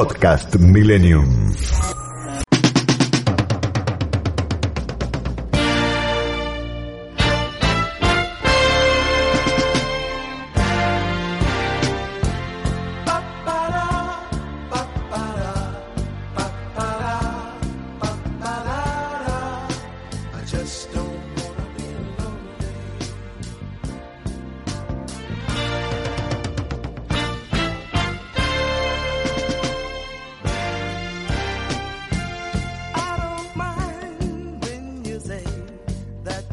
Podcast Millennium.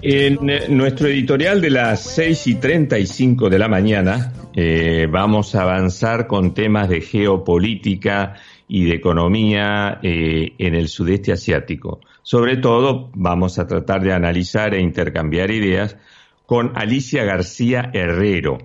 En eh, nuestro editorial de las 6 y 35 de la mañana eh, vamos a avanzar con temas de geopolítica y de economía eh, en el sudeste asiático. Sobre todo vamos a tratar de analizar e intercambiar ideas con Alicia García Herrero.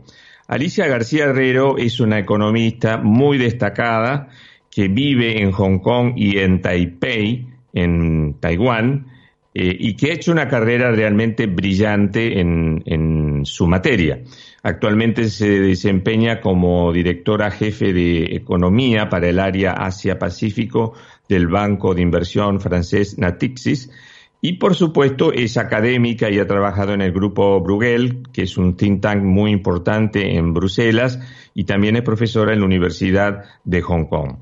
Alicia García Herrero es una economista muy destacada que vive en Hong Kong y en Taipei, en Taiwán, eh, y que ha hecho una carrera realmente brillante en, en, su materia. Actualmente se desempeña como directora jefe de economía para el área Asia-Pacífico del banco de inversión francés Natixis. Y por supuesto es académica y ha trabajado en el grupo Bruegel, que es un think tank muy importante en Bruselas, y también es profesora en la Universidad de Hong Kong.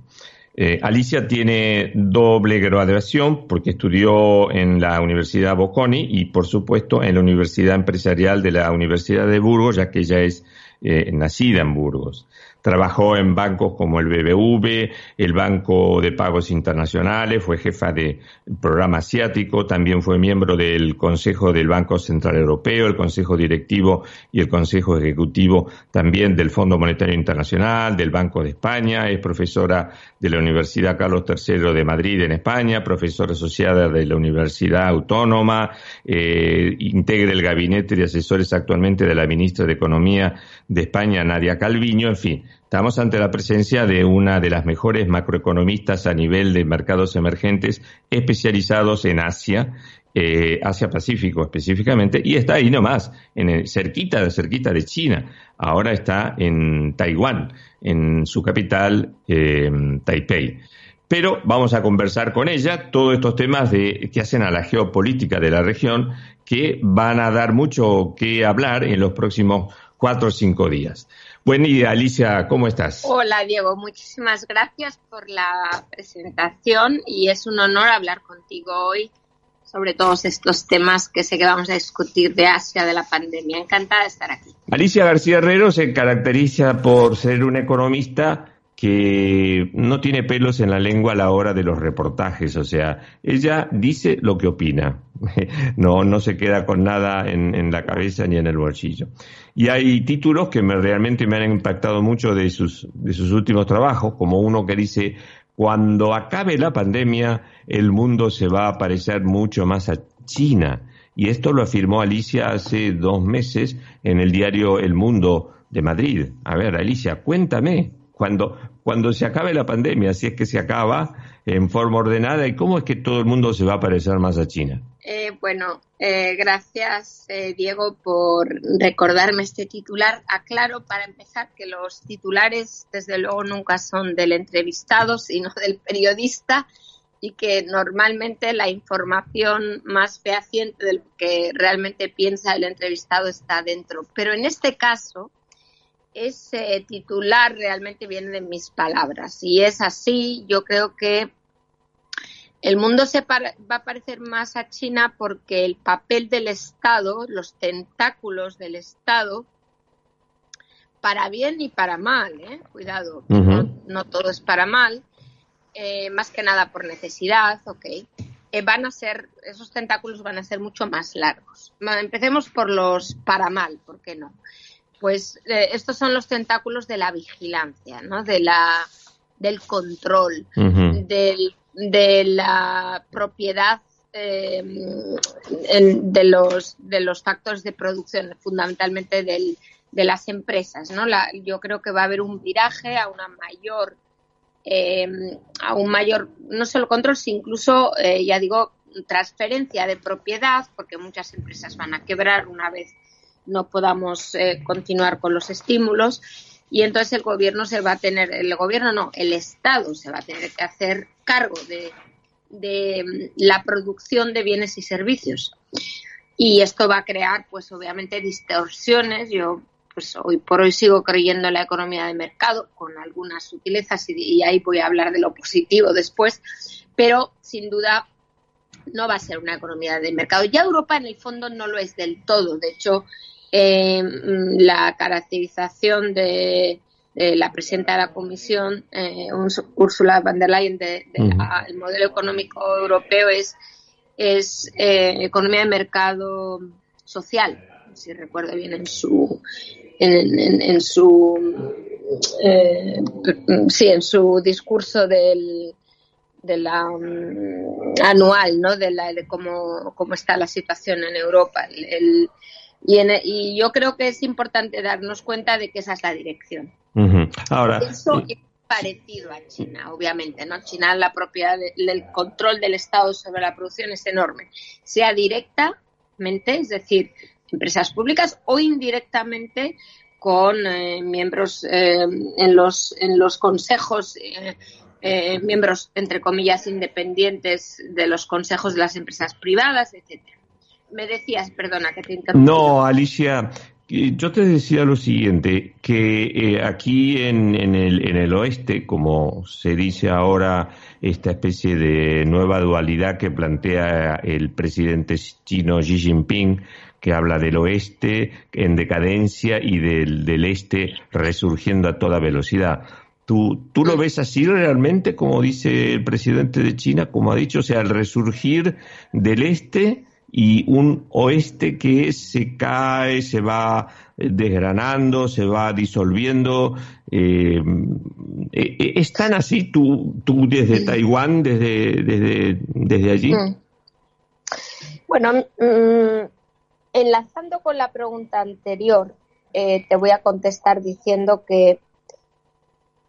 Eh, Alicia tiene doble graduación porque estudió en la Universidad Bocconi y, por supuesto, en la Universidad Empresarial de la Universidad de Burgos, ya que ella es eh, nacida en Burgos. Trabajó en bancos como el BBV, el Banco de Pagos Internacionales, fue jefa del programa asiático, también fue miembro del Consejo del Banco Central Europeo, el Consejo Directivo y el Consejo Ejecutivo también del Fondo Monetario Internacional, del Banco de España, es profesora de la Universidad Carlos III de Madrid en España, profesora asociada de la Universidad Autónoma, eh, integra el gabinete de asesores actualmente de la ministra de Economía de España, Nadia Calviño, en fin, estamos ante la presencia de una de las mejores macroeconomistas a nivel de mercados emergentes especializados en Asia, eh, Asia-Pacífico específicamente, y está ahí nomás, en el, cerquita, cerquita de China. Ahora está en Taiwán, en su capital, eh, Taipei. Pero vamos a conversar con ella todos estos temas de, que hacen a la geopolítica de la región, que van a dar mucho que hablar en los próximos cuatro o cinco días. Buen día, Alicia, ¿cómo estás? Hola, Diego, muchísimas gracias por la presentación y es un honor hablar contigo hoy sobre todos estos temas que sé que vamos a discutir de Asia, de la pandemia. Encantada de estar aquí. Alicia García Herrero se caracteriza por ser una economista que no tiene pelos en la lengua a la hora de los reportajes, o sea, ella dice lo que opina, no, no se queda con nada en, la cabeza ni en el bolsillo. Y hay títulos que me, realmente me han impactado mucho de sus, de sus últimos trabajos, como uno que dice, cuando acabe la pandemia, el mundo se va a parecer mucho más a China. Y esto lo afirmó Alicia hace dos meses en el diario El Mundo de Madrid. A ver, Alicia, cuéntame, cuando, cuando se acabe la pandemia, si es que se acaba en forma ordenada, y cómo es que todo el mundo se va a parecer más a China. Eh, bueno, eh, gracias eh, Diego por recordarme este titular. Aclaro para empezar que los titulares desde luego nunca son del entrevistado, sino del periodista y que normalmente la información más fehaciente de lo que realmente piensa el entrevistado está dentro. Pero en este caso, ese titular realmente viene de mis palabras. Y es así, yo creo que el mundo se va a parecer más a China porque el papel del Estado, los tentáculos del Estado, para bien y para mal, ¿eh? cuidado, no, todo es para mal, eh, más que nada por necesidad, ok, eh, van a ser, esos tentáculos van a ser mucho más largos. Empecemos por los para mal, ¿por qué no? pues eh, estos son los tentáculos de la vigilancia, ¿no? De la, del control, de la propiedad eh, de, los, de los factores de producción, fundamentalmente del, de las empresas. ¿no? yo creo que va a haber un viraje a una mayor, eh, a un mayor, no solo control, sino incluso, ya digo, transferencia de propiedad, porque muchas empresas van a quebrar una vez no podamos eh, continuar con los estímulos. Y entonces el gobierno se va a tener, el gobierno no, el Estado se va a tener que hacer cargo de, de la producción de bienes y servicios. Y esto va a crear, pues obviamente, distorsiones. Yo, pues hoy por hoy sigo creyendo en la economía de mercado, con algunas sutilezas, y, ahí voy a hablar de lo positivo después, pero sin duda no va a ser una economía de mercado. Ya Europa en el fondo no lo es del todo. De hecho, eh, la caracterización de, la presidenta de la Comisión, eh, Ursula von der Leyen, del modelo económico europeo es, es eh, economía de mercado social, si recuerdo bien en su en, su sí en su discurso del de la mm, anual, ¿no? De, la, de cómo, cómo está la situación en Europa. El, y, yo creo que es importante darnos cuenta de que esa es la dirección. Ahora, Eso es parecido a China, obviamente, ¿no? China la propiedad, del control del Estado sobre la producción es enorme, sea directamente, es decir, empresas públicas o indirectamente con eh, miembros eh, en los en los consejos eh, miembros entre comillas independientes de los consejos de las empresas privadas etcétera me decías, perdona, que te interrumpí. No, Alicia, yo te decía lo siguiente, que eh, aquí en, en, el, en el oeste, como se dice ahora, esta especie de nueva dualidad que plantea el presidente chino Xi Jinping, que habla del oeste en decadencia y del, del este resurgiendo a toda velocidad. ¿Tú, ¿Tú lo ves así realmente, como dice el presidente de China, como ha dicho, o sea, el resurgir del este y un oeste que se cae, se va eh, desgranando, se va disolviendo. Eh, eh, ¿Es tan así tú, tú desde Taiwán, desde, desde, desde allí? Bueno, mm, enlazando con la pregunta anterior, te voy a contestar diciendo que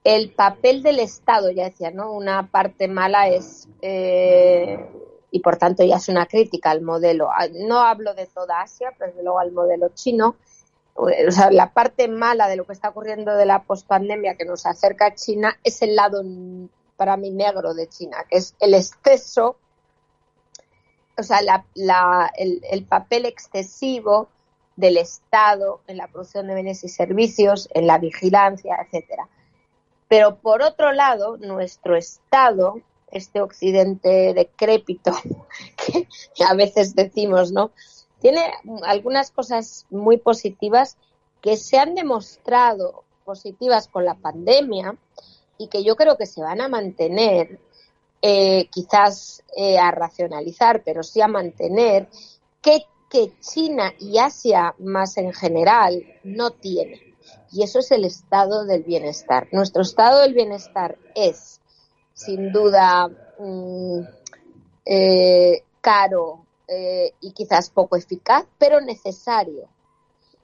el papel del Estado, ya decía, ¿no? Una parte mala es y por tanto ya es una crítica al modelo. No hablo de toda Asia, pero desde luego al modelo chino. O sea, la parte mala de lo que está ocurriendo de la pospandemia que nos acerca a China es el lado para mí negro de China, que es el exceso, o sea, el, el papel excesivo del Estado en la producción de bienes y servicios, en la vigilancia, etcétera. Pero por otro lado, nuestro Estado este occidente decrépito que a veces decimos, ¿no? Tiene algunas cosas muy positivas que se han demostrado positivas con la pandemia y que yo creo que se van a mantener, eh, quizás eh, a racionalizar, pero sí a mantener, que, que China y Asia más en general no tienen. Y eso es el estado del bienestar. Nuestro estado del bienestar es sin duda mm, eh, caro eh, y quizás poco eficaz, pero necesario.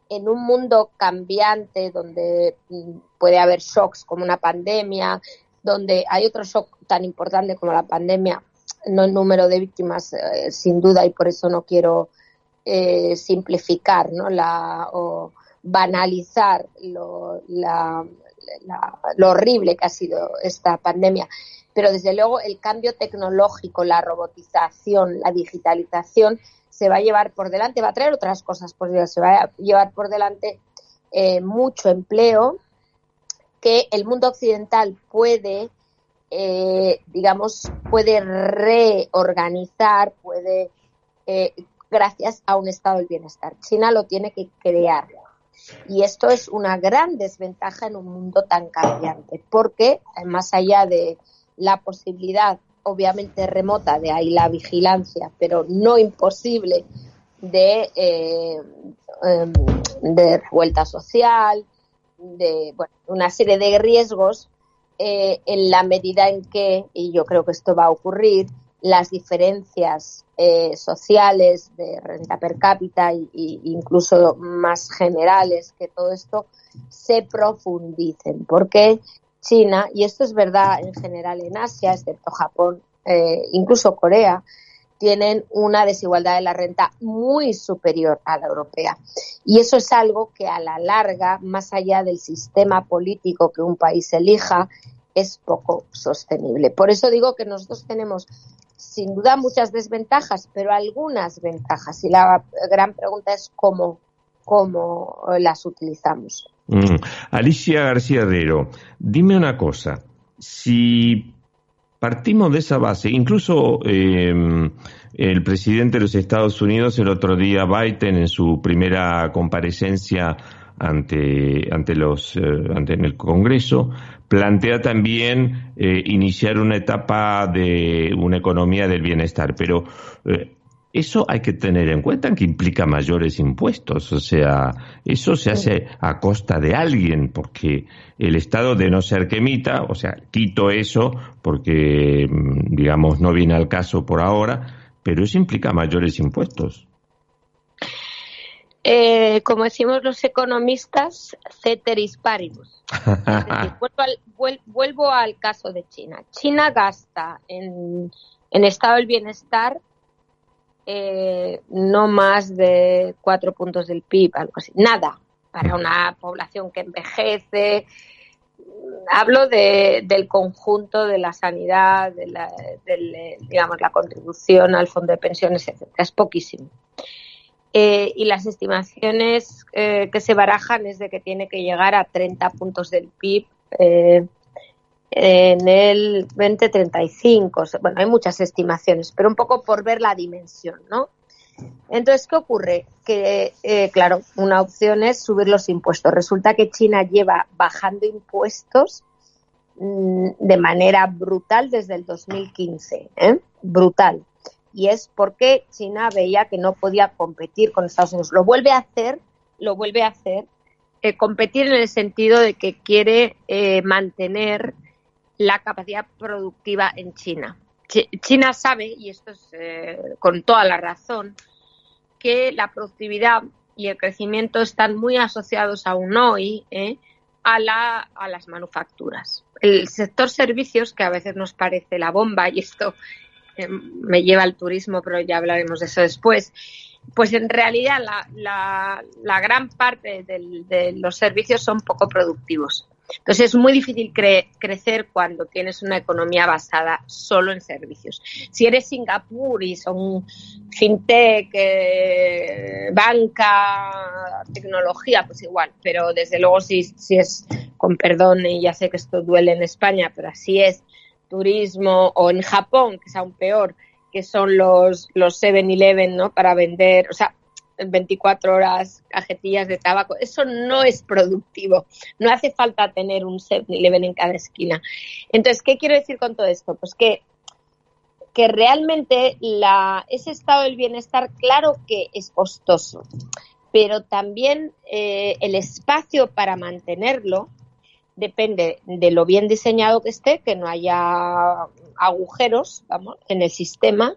En un mundo cambiante donde mm, puede haber shocks como una pandemia, donde hay otro shock tan importante como la pandemia, no el número de víctimas, eh, sin duda, y por eso no quiero simplificar ¿no? La, o banalizar lo, lo horrible que ha sido esta pandemia, pero desde luego el cambio tecnológico, la robotización, la digitalización se va a llevar por delante, va a traer otras cosas positivas, se va a llevar por delante eh, mucho empleo que el mundo occidental puede, eh, digamos, puede reorganizar, puede, eh, gracias a un estado del bienestar. China lo tiene que crear. Y esto es una gran desventaja en un mundo tan cambiante, porque más allá de la posibilidad, obviamente remota, de ahí la vigilancia, pero no imposible, de, eh, em, de vuelta social, de bueno, una serie de riesgos eh, en la medida en que, y yo creo que esto va a ocurrir, las diferencias eh, sociales de renta per cápita e incluso más generales que todo esto se profundicen, porque China, y esto es verdad en general en Asia, excepto Japón, eh, incluso Corea, tienen una desigualdad de la renta muy superior a la europea. Y eso es algo que a la larga, más allá del sistema político que un país elija, es poco sostenible. Por eso digo que nosotros tenemos sin duda muchas desventajas, pero algunas ventajas. Y la gran pregunta es cómo, cómo las utilizamos. Mm. Alicia García Herrero, dime una cosa. Si partimos de esa base, incluso em, el presidente de los Estados Unidos el otro día, Biden, en su primera comparecencia ante, ante, los, eh, ante el Congreso, plantea también eh, iniciar una etapa de una economía del bienestar, pero eh, eso hay que tener en cuenta que implica mayores impuestos, o sea, eso se hace a costa de alguien, porque el Estado de no ser que emita, o sea, quito eso porque, mm, digamos, no viene al caso por ahora, pero eso implica mayores impuestos. Eh, como decimos los economistas, ceteris paribus. vuelvo, al, caso de China. China gasta en, estado del bienestar eh, no más de cuatro puntos del PIB, algo así. Nada para una población que envejece. Hablo del conjunto de la sanidad, de la, digamos, la contribución al fondo de pensiones, etc. Es poquísimo. Eh, y las estimaciones eh, que se barajan es de que tiene que llegar a 30 puntos del PIB eh, en el 2035. Bueno, hay muchas estimaciones, pero un poco por ver la dimensión, ¿no? Entonces, ¿qué ocurre? Que, claro, una opción es subir los impuestos. Resulta que China lleva bajando impuestos mm, de manera brutal desde el 2015, ¿eh? Brutal y es porque China veía que no podía competir con Estados Unidos. Lo vuelve a hacer, lo vuelve a hacer, eh, competir en el sentido de que quiere eh, mantener la capacidad productiva en China. China sabe, y esto es eh, con toda la razón, que la productividad y el crecimiento están muy asociados aún hoy a, la, a las manufacturas. El sector servicios, que a veces nos parece la bomba, y esto me lleva al turismo, pero ya hablaremos de eso después. Pues en realidad la, la, gran parte de los servicios son poco productivos. Entonces es muy difícil crecer cuando tienes una economía basada solo en servicios. Si eres Singapur y son fintech, eh, banca, tecnología, pues igual. Pero desde luego si, si es, con perdón, y ya sé que esto duele en España, pero así es, turismo o en Japón, que es aún peor, que son los, los 7-Eleven, ¿no? Para vender, o sea, 24 horas cajetillas de tabaco. Eso no es productivo. No hace falta tener un 7-Eleven en cada esquina. Entonces, ¿qué quiero decir con todo esto? Pues que, que realmente ese estado del bienestar, claro que es costoso, pero también eh, el espacio para mantenerlo depende de lo bien diseñado que esté, que no haya agujeros vamos, en el sistema,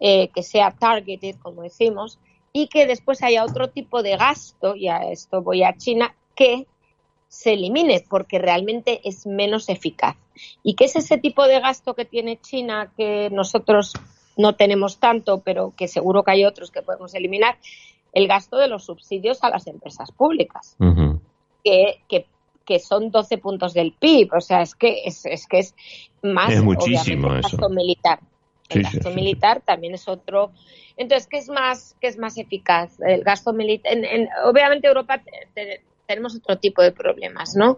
eh, que sea targeted, como decimos, y que después haya otro tipo de gasto, y a esto voy a China, que se elimine porque realmente es menos eficaz. ¿Y qué es ese tipo de gasto que tiene China que nosotros no tenemos tanto, pero que seguro que hay otros que podemos eliminar? El gasto de los subsidios a las empresas públicas. que, que que son 12 puntos del PIB. O sea, es que es, es que es más es muchísimo gasto militar. El gasto militar también es otro. Entonces, ¿qué es más, qué es más eficaz? El gasto militar. En, obviamente, Europa tenemos otro tipo de problemas, ¿no?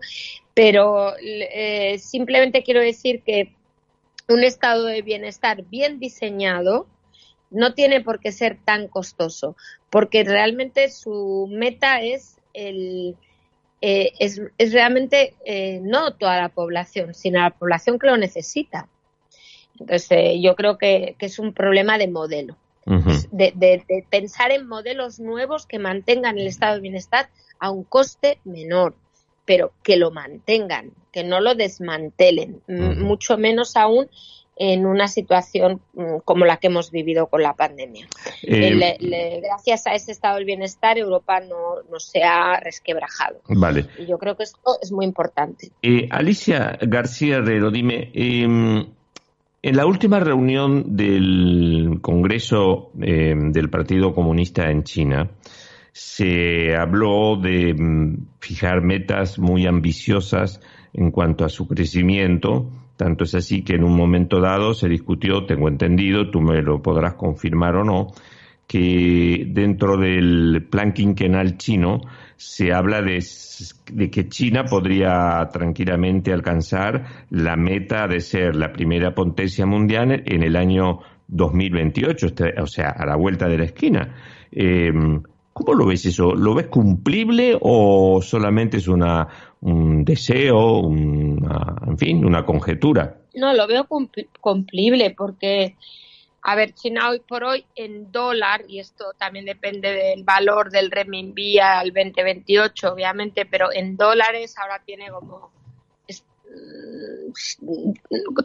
Pero eh, simplemente quiero decir que un estado de bienestar bien diseñado no tiene por qué ser tan costoso, porque realmente su meta es el, eh, es, realmente eh, no toda la población, sino la población que lo necesita. Entonces, eh, yo creo que, es un problema de modelo, de, pensar en modelos nuevos que mantengan el estado de bienestar a un coste menor, pero que lo mantengan, que no lo desmantelen, mucho menos aún en una situación mm, como la que hemos vivido con la pandemia. Eh, gracias a ese estado del bienestar, Europa no, se ha resquebrajado. Vale. Y yo creo que esto es muy importante. Eh, Alicia García Herrero, dime, em, En la última reunión del Congreso eh, del Partido Comunista en China, se habló de mm, fijar metas muy ambiciosas en cuanto a su crecimiento. Tanto es así que en un momento dado se discutió, tengo entendido, tú me lo podrás confirmar o no, que dentro del plan quinquenal chino se habla de, que China podría tranquilamente alcanzar la meta de ser la primera potencia mundial en el año 2028, este, o sea, a la vuelta de la esquina. Em, ¿Cómo lo ves eso? ¿Lo ves cumplible o solamente es una, un deseo, una, en fin, una conjetura? No, lo veo cumplible porque a ver, China hoy por hoy en dólar, y esto también depende del valor del renminbi al 2028, obviamente, pero en dólares ahora tiene como mm,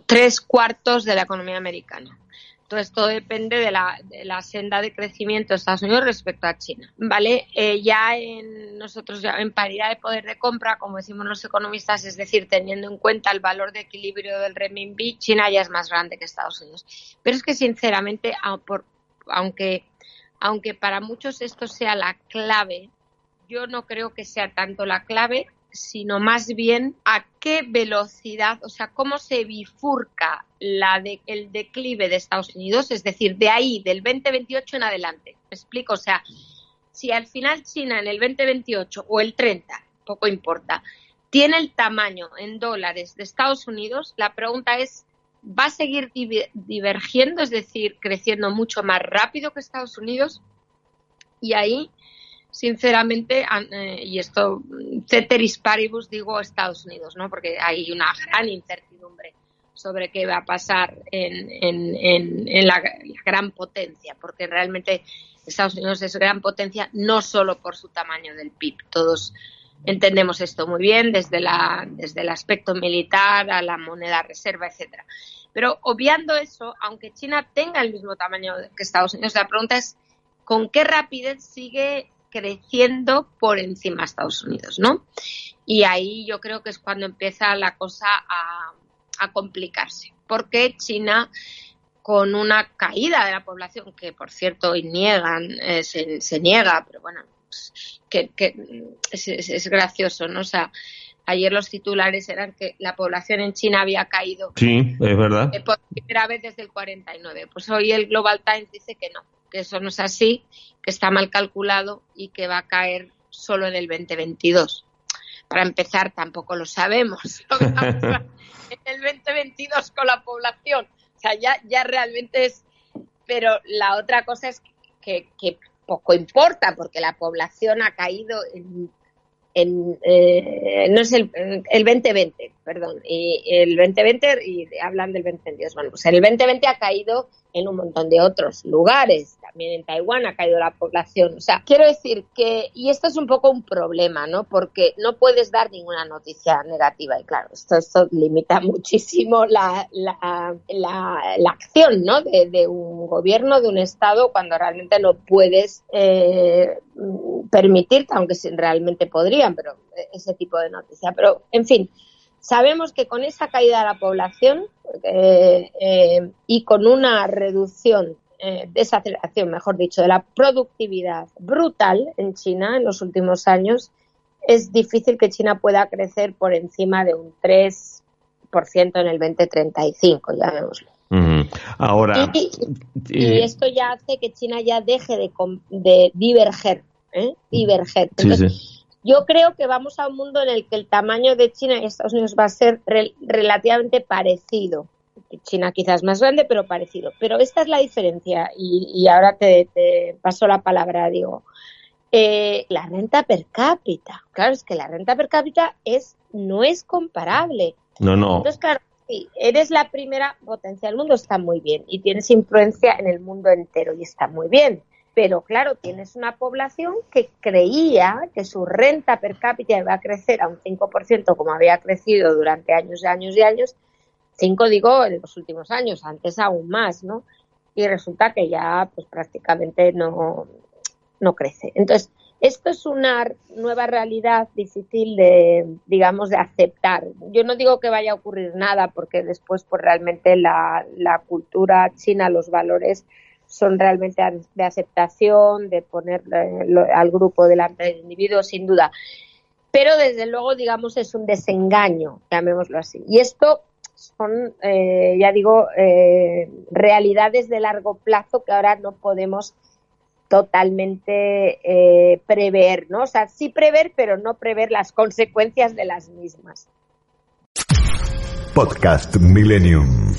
tres cuartos de la economía americana. Entonces, todo depende de la, senda de crecimiento de Estados Unidos respecto a China. ¿Vale? Eh, ya en nosotros, ya en paridad de poder de compra, como decimos los economistas, es decir, teniendo en cuenta el valor de equilibrio del renminbi, China ya es más grande que Estados Unidos. Pero es que, sinceramente, aunque, aunque para muchos esto sea la clave, yo no creo que sea tanto la clave sino más bien a qué velocidad, o sea, cómo se bifurca la de, el declive de Estados Unidos, es decir, de ahí, del 2028 en adelante. ¿Me explico? O sea, si al final China en el 2028 o el 30, poco importa, tiene el tamaño en dólares de Estados Unidos, la pregunta es, ¿va a seguir divergiendo, es decir, creciendo mucho más rápido que Estados Unidos? Y ahí sinceramente, eh, y esto, ceteris paribus, digo Estados Unidos, ¿no? Porque hay una gran incertidumbre sobre qué va a pasar en, en, la, gran potencia, porque realmente Estados Unidos es gran potencia no solo por su tamaño del PIB. Todos entendemos esto muy bien, desde, la, desde el aspecto militar a la moneda reserva, etcétera. Pero obviando eso, aunque China tenga el mismo tamaño que Estados Unidos, la pregunta es con qué rapidez sigue creciendo por encima de Estados Unidos, ¿no? Y ahí yo creo que es cuando empieza la cosa a, complicarse, porque China con una caída de la población, que por cierto hoy niegan, eh, se, niega, pero bueno, que, es, gracioso, ¿no? O sea, ayer los titulares eran que la población en China había caído. Sí, es verdad. Eh, por primera vez desde el 49. Pues hoy el Global Times dice que no, que eso no es así, que está mal calculado y que va a caer solo en el 2022. Para empezar, tampoco lo sabemos en el 2022 con la población. O sea, ya, ya realmente es... Pero la otra cosa es que, poco importa, porque la población ha caído en en, eh, no es el, el 2020, perdón, y el 2020, y hablan del 2022, bueno, pues el 2020 ha caído en un montón de otros lugares. También en Taiwán ha caído la población. O sea, quiero decir que, y esto es un poco un problema, ¿no? Porque no puedes dar ninguna noticia negativa. Y claro, esto, esto limita muchísimo la, la, la, acción, ¿no? De, de, un gobierno, de un Estado, cuando realmente no puedes eh, permitirte, aunque realmente podrían, pero ese tipo de noticia. Pero, en fin, Sabemos que con esa caída de la población eh, eh, y con una reducción, eh, desaceleración, mejor dicho, de la productividad brutal en China en los últimos años, es difícil que China pueda crecer por encima de un 3% en el 2035, ya vemos. Ahora. Y, esto ya hace que China ya deje de, de diverger. Diverger. Yo creo que vamos a un mundo en el que el tamaño de China y Estados Unidos va a ser relativamente parecido. China quizás más grande, pero parecido. Pero esta es la diferencia y, ahora te, paso la palabra, digo. Eh, la renta per cápita. Claro, es que la renta per cápita es no es comparable. No, no. Entonces, claro, si eres la primera potencia del mundo, está muy bien. Y tienes influencia en el mundo entero y está muy bien pero claro, tienes una población que creía que su renta per cápita iba a crecer a un 5% como había crecido durante años y años y años, 5 digo en los últimos años, antes aún más, ¿no? Y resulta que ya pues prácticamente no, no crece. Entonces, Esto es una nueva realidad difícil de, digamos, de aceptar. Yo no digo que vaya a ocurrir nada, porque después, pues realmente la, la cultura china, los valores son realmente de aceptación, de poner eh, al grupo delante del individuo, sin duda. Pero desde luego, digamos, es un desengaño, llamémoslo así. Y esto son, eh, ya digo, eh, realidades de largo plazo que ahora no podemos totalmente eh, prever, ¿no? O sea, sí prever, pero no prever las consecuencias de las mismas. Podcast Millennium.